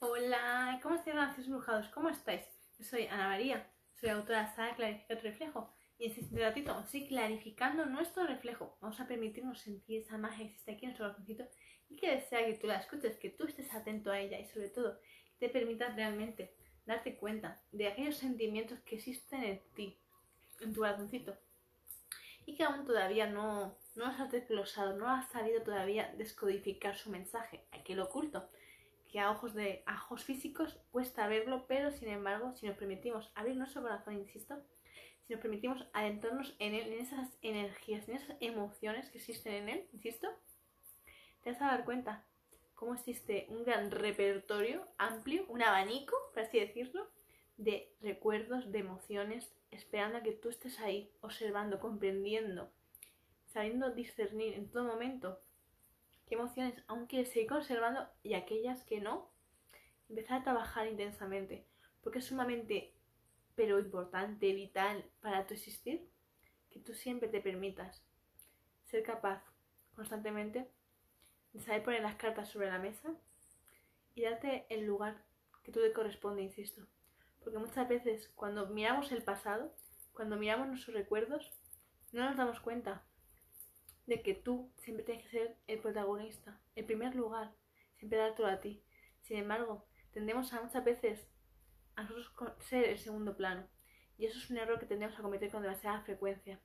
Hola, ¿cómo estáis, relaciones brujados? ¿Cómo estáis? Yo soy Ana María, soy autora de Sara Clarifica tu reflejo y en este ratito ir clarificando nuestro reflejo. Vamos a permitirnos sentir esa magia que existe aquí en nuestro corazoncito y que desea que tú la escuches, que tú estés atento a ella y sobre todo te permitas realmente darte cuenta de aquellos sentimientos que existen en ti, en tu corazoncito y que aún todavía no, no has desglosado, no has sabido todavía descodificar su mensaje, aquel oculto que a ojos de ojos físicos cuesta verlo, pero sin embargo, si nos permitimos abrir nuestro corazón, insisto, si nos permitimos adentrarnos en él, en esas energías, en esas emociones que existen en él, insisto, te vas a dar cuenta cómo existe un gran repertorio amplio, un abanico, por así decirlo, de recuerdos, de emociones, esperando a que tú estés ahí, observando, comprendiendo, sabiendo discernir en todo momento qué emociones aún quieres seguir conservando y aquellas que no, empezar a trabajar intensamente, porque es sumamente, pero importante, vital para tu existir, que tú siempre te permitas ser capaz constantemente de saber poner las cartas sobre la mesa y darte el lugar que tú te corresponde, insisto. Porque muchas veces cuando miramos el pasado, cuando miramos nuestros recuerdos, no nos damos cuenta de que tú siempre tienes que ser el protagonista, el primer lugar, siempre dar todo a ti. Sin embargo, tendemos a muchas veces a nosotros ser el segundo plano. Y eso es un error que tendemos a cometer con demasiada frecuencia.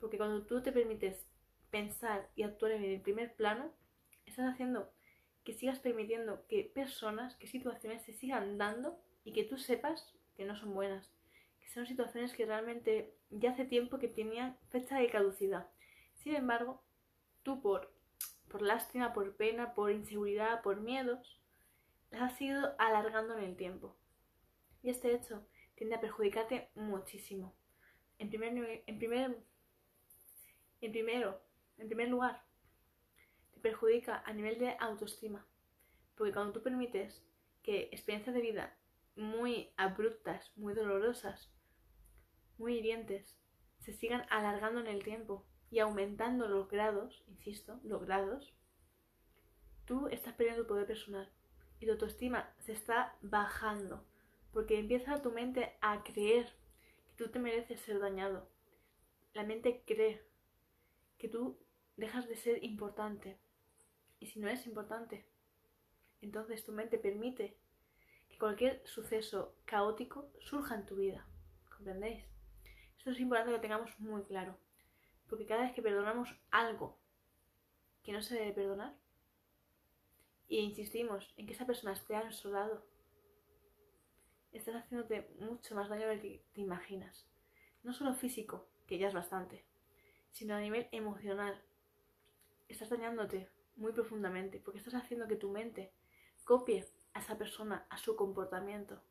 Porque cuando tú te permites pensar y actuar en el primer plano, estás haciendo que sigas permitiendo que personas, que situaciones se sigan dando y que tú sepas que no son buenas. Que son situaciones que realmente ya hace tiempo que tenían fecha de caducidad sin embargo, tú por, por lástima, por pena, por inseguridad, por miedos, las has ido alargando en el tiempo. Y este hecho tiende a perjudicarte muchísimo. En primer, en primer, en primero, en primer lugar, te perjudica a nivel de autoestima. Porque cuando tú permites que experiencias de vida muy abruptas, muy dolorosas, muy hirientes, se sigan alargando en el tiempo y aumentando los grados, insisto, los grados, tú estás perdiendo tu poder personal y tu autoestima se está bajando porque empieza tu mente a creer que tú te mereces ser dañado. La mente cree que tú dejas de ser importante y si no es importante, entonces tu mente permite que cualquier suceso caótico surja en tu vida. ¿Comprendéis? Esto es importante que lo tengamos muy claro. Porque cada vez que perdonamos algo que no se debe perdonar, e insistimos en que esa persona esté a nuestro lado, estás haciéndote mucho más daño de lo que te imaginas. No solo físico, que ya es bastante, sino a nivel emocional. Estás dañándote muy profundamente porque estás haciendo que tu mente copie a esa persona, a su comportamiento.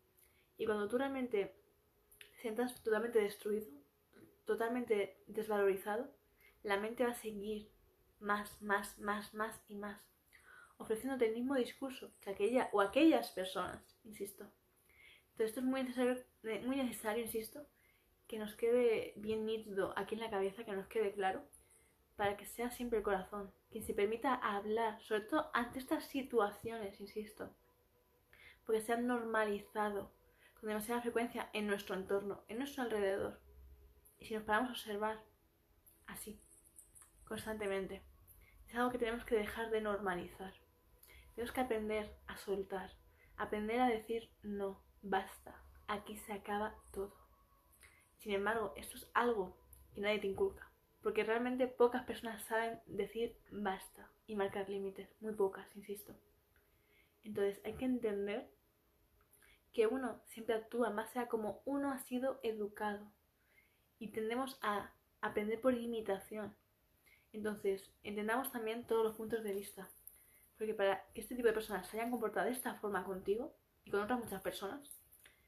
Y cuando tú realmente te sientas totalmente destruido, totalmente desvalorizado, la mente va a seguir más, más, más, más y más, ofreciéndote el mismo discurso que aquella o aquellas personas, insisto. Entonces esto es muy necesario, muy necesario, insisto, que nos quede bien nítido aquí en la cabeza, que nos quede claro, para que sea siempre el corazón, quien se permita hablar, sobre todo ante estas situaciones, insisto, porque se han normalizado con demasiada frecuencia en nuestro entorno, en nuestro alrededor. Y si nos paramos a observar así, constantemente, es algo que tenemos que dejar de normalizar. Tenemos que aprender a soltar, aprender a decir no, basta, aquí se acaba todo. Sin embargo, esto es algo que nadie te inculca, porque realmente pocas personas saben decir basta y marcar límites, muy pocas, insisto. Entonces hay que entender que uno siempre actúa más sea como uno ha sido educado, y tendemos a aprender por imitación. Entonces, entendamos también todos los puntos de vista. Porque para que este tipo de personas se hayan comportado de esta forma contigo y con otras muchas personas,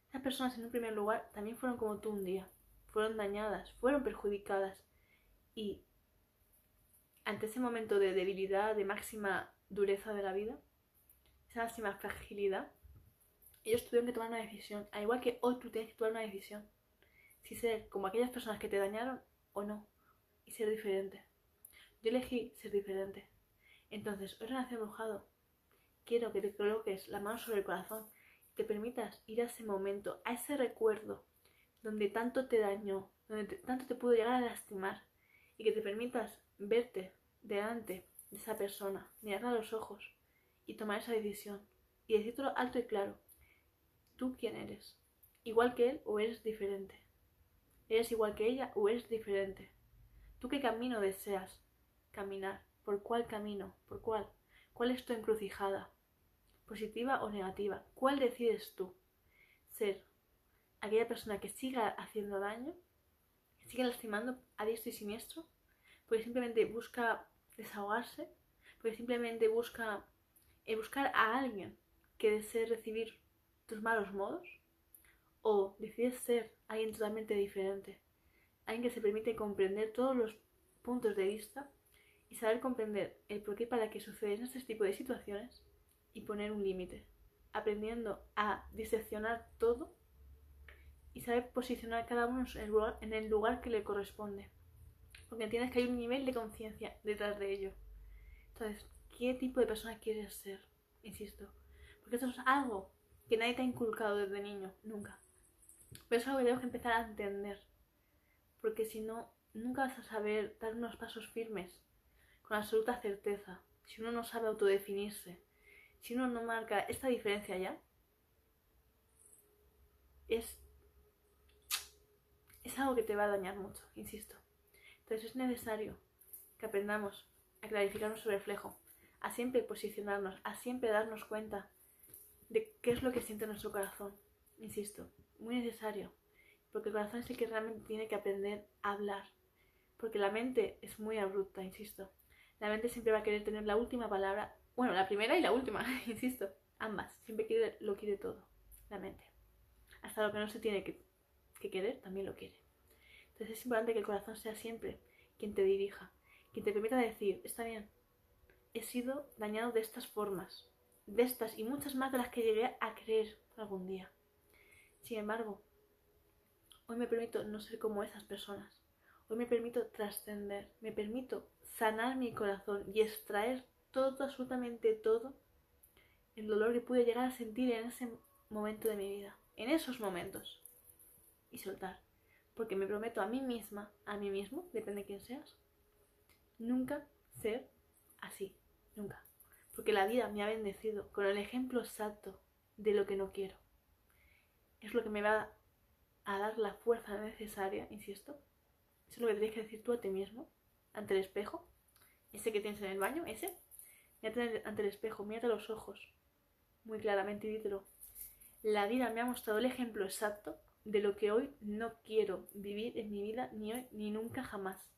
esas personas en un primer lugar también fueron como tú un día. Fueron dañadas, fueron perjudicadas. Y ante ese momento de debilidad, de máxima dureza de la vida, esa máxima fragilidad, ellos tuvieron que tomar una decisión. Al igual que hoy tú tienes que tomar una decisión si ser como aquellas personas que te dañaron o no, y ser diferente. Yo elegí ser diferente. Entonces, hoy renací embrujado quiero que te coloques la mano sobre el corazón y te permitas ir a ese momento, a ese recuerdo donde tanto te dañó, donde tanto te pudo llegar a lastimar y que te permitas verte delante de esa persona, mirarla a los ojos y tomar esa decisión y decírtelo alto y claro. ¿Tú quién eres? ¿Igual que él o eres diferente? ¿Eres igual que ella o eres diferente? ¿Tú qué camino deseas caminar? ¿Por cuál camino? ¿Por cuál? ¿Cuál es tu encrucijada? ¿Positiva o negativa? ¿Cuál decides tú? ¿Ser aquella persona que siga haciendo daño? ¿Que siga lastimando a diestro y siniestro? Porque simplemente busca desahogarse, porque simplemente busca eh, buscar a alguien que desee recibir tus malos modos, o decides ser alguien totalmente diferente, alguien que se permite comprender todos los puntos de vista y saber comprender el por qué para qué suceden este tipo de situaciones y poner un límite, aprendiendo a diseccionar todo y saber posicionar cada uno en el lugar, en el lugar que le corresponde porque entiendes que hay un nivel de conciencia detrás de ello. Entonces, ¿qué tipo de persona quieres ser? Insisto. Porque esto es algo que nadie te ha inculcado desde niño, nunca. Pero es algo que tenemos que empezar a entender. Porque si no, nunca vas a saber dar unos pasos firmes con absoluta certeza. Si uno no sabe autodefinirse, si uno no marca esta diferencia ya, es, es algo que te va a dañar mucho, insisto. Entonces es necesario que aprendamos a clarificar nuestro reflejo, a siempre posicionarnos, a siempre darnos cuenta de qué es lo que siente nuestro corazón. Insisto, muy necesario, porque el corazón es el que realmente tiene que aprender a hablar, porque la mente es muy abrupta, insisto. La mente siempre va a querer tener la última palabra, bueno, la primera y la última, insisto, ambas, siempre quiere, lo quiere todo, la mente. Hasta lo que no se tiene que, que querer, también lo quiere. Entonces es importante que el corazón sea siempre quien te dirija, quien te permita decir, está bien, he sido dañado de estas formas, de estas y muchas más de las que llegué a creer algún día. Sin embargo, hoy me permito no ser como esas personas. Hoy me permito trascender, me permito sanar mi corazón y extraer todo, absolutamente todo, el dolor que pude llegar a sentir en ese momento de mi vida, en esos momentos, y soltar porque me prometo a mí misma, a mí mismo, depende de quién seas, nunca ser así, nunca. Porque la vida me ha bendecido con el ejemplo exacto de lo que no quiero. Es lo que me va a dar la fuerza necesaria, insisto. Eso es lo que tienes que decir tú a ti mismo, ante el espejo. Ese que tienes en el baño, ese. Mírate ante el espejo, mírate los ojos. Muy claramente y dítelo. La vida me ha mostrado el ejemplo exacto de lo que hoy no quiero vivir en mi vida ni hoy ni nunca jamás.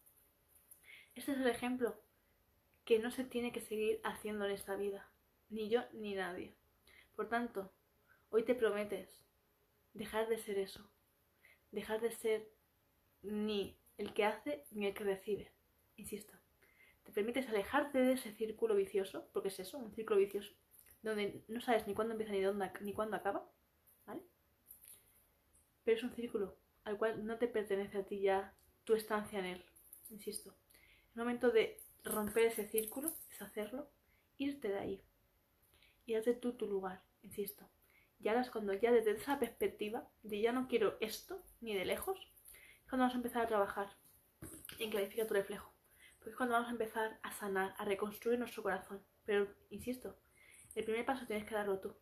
Este es el ejemplo que no se tiene que seguir haciendo en esta vida, ni yo ni nadie. Por tanto, hoy te prometes dejar de ser eso, dejar de ser ni el que hace ni el que recibe. Insisto, te permites alejarte de ese círculo vicioso, porque es eso, un círculo vicioso, donde no sabes ni cuándo empieza ni, dónde, ni cuándo acaba, ¿vale? pero es un círculo al cual no te pertenece a ti ya tu estancia en él. Insisto, es momento de romper ese círculo, deshacerlo, irte de ahí y hazte tú tu lugar, insisto. Y ahora es cuando ya desde esa perspectiva de ya no quiero esto ni de lejos, es cuando vamos a empezar a trabajar en clarificar tu reflejo. Porque es cuando vamos a empezar a sanar, a reconstruir nuestro corazón. Pero, insisto, el primer paso tienes que darlo tú,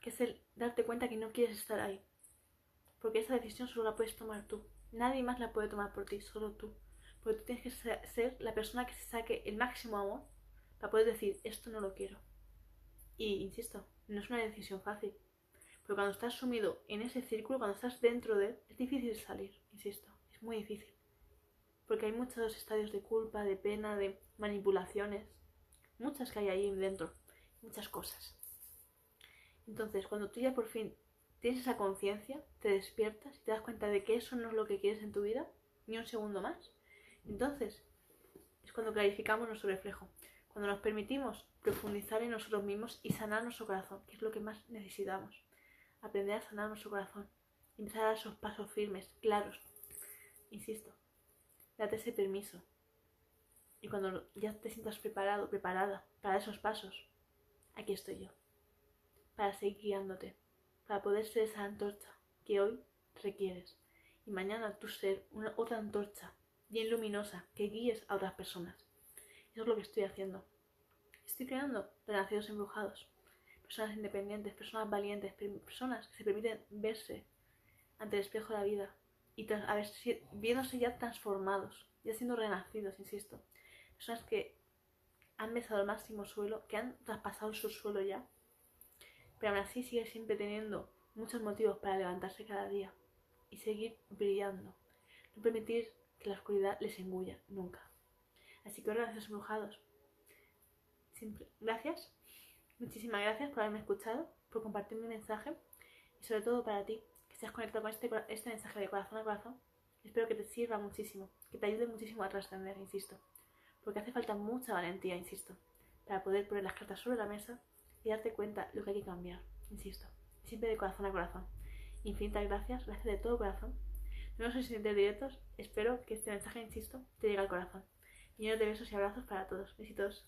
que es el darte cuenta que no quieres estar ahí, porque esa decisión solo la puedes tomar tú. Nadie más la puede tomar por ti, solo tú. Porque tú tienes que ser la persona que se saque el máximo amor para poder decir, esto no lo quiero. Y, insisto, no es una decisión fácil. Porque cuando estás sumido en ese círculo, cuando estás dentro de él, es difícil salir, insisto. Es muy difícil. Porque hay muchos estadios de culpa, de pena, de manipulaciones. Muchas que hay ahí dentro. Muchas cosas. Entonces, cuando tú ya por fin tienes esa conciencia, te despiertas y te das cuenta de que eso no es lo que quieres en tu vida, ni un segundo más. Entonces, es cuando clarificamos nuestro reflejo, cuando nos permitimos profundizar en nosotros mismos y sanar nuestro corazón, que es lo que más necesitamos. Aprender a sanar nuestro corazón empezar a dar esos pasos firmes, claros. Insisto, date ese permiso. Y cuando ya te sientas preparado, preparada para esos pasos, aquí estoy yo, para seguir guiándote, para poder ser esa antorcha que hoy requieres y mañana tú ser una, otra antorcha bien luminosa que guíes a otras personas. Eso es lo que estoy haciendo. Estoy creando renacidos embrujados, personas independientes, personas valientes, personas que se permiten verse ante el espejo de la vida y a ver, viéndose ya transformados, ya siendo renacidos, insisto. Personas que han besado el máximo suelo, que han traspasado su suelo ya, pero aún así siguen siempre teniendo muchos motivos para levantarse cada día y seguir brillando. No permitir que la oscuridad les engulla nunca. Así que gracias embrujados. Gracias. Muchísimas gracias por haberme escuchado, por compartir mi mensaje y sobre todo para ti, que estás conectado con este, este mensaje de corazón a corazón. Espero que te sirva muchísimo, que te ayude muchísimo a trascender, insisto. Porque hace falta mucha valentía, insisto, para poder poner las cartas sobre la mesa y darte cuenta lo que hay que cambiar, insisto. Siempre de corazón a corazón. Infinitas gracias, gracias de todo corazón. No sé si directos, espero que este mensaje, insisto, te llegue al corazón. Lleno de besos y abrazos para todos. Besitos.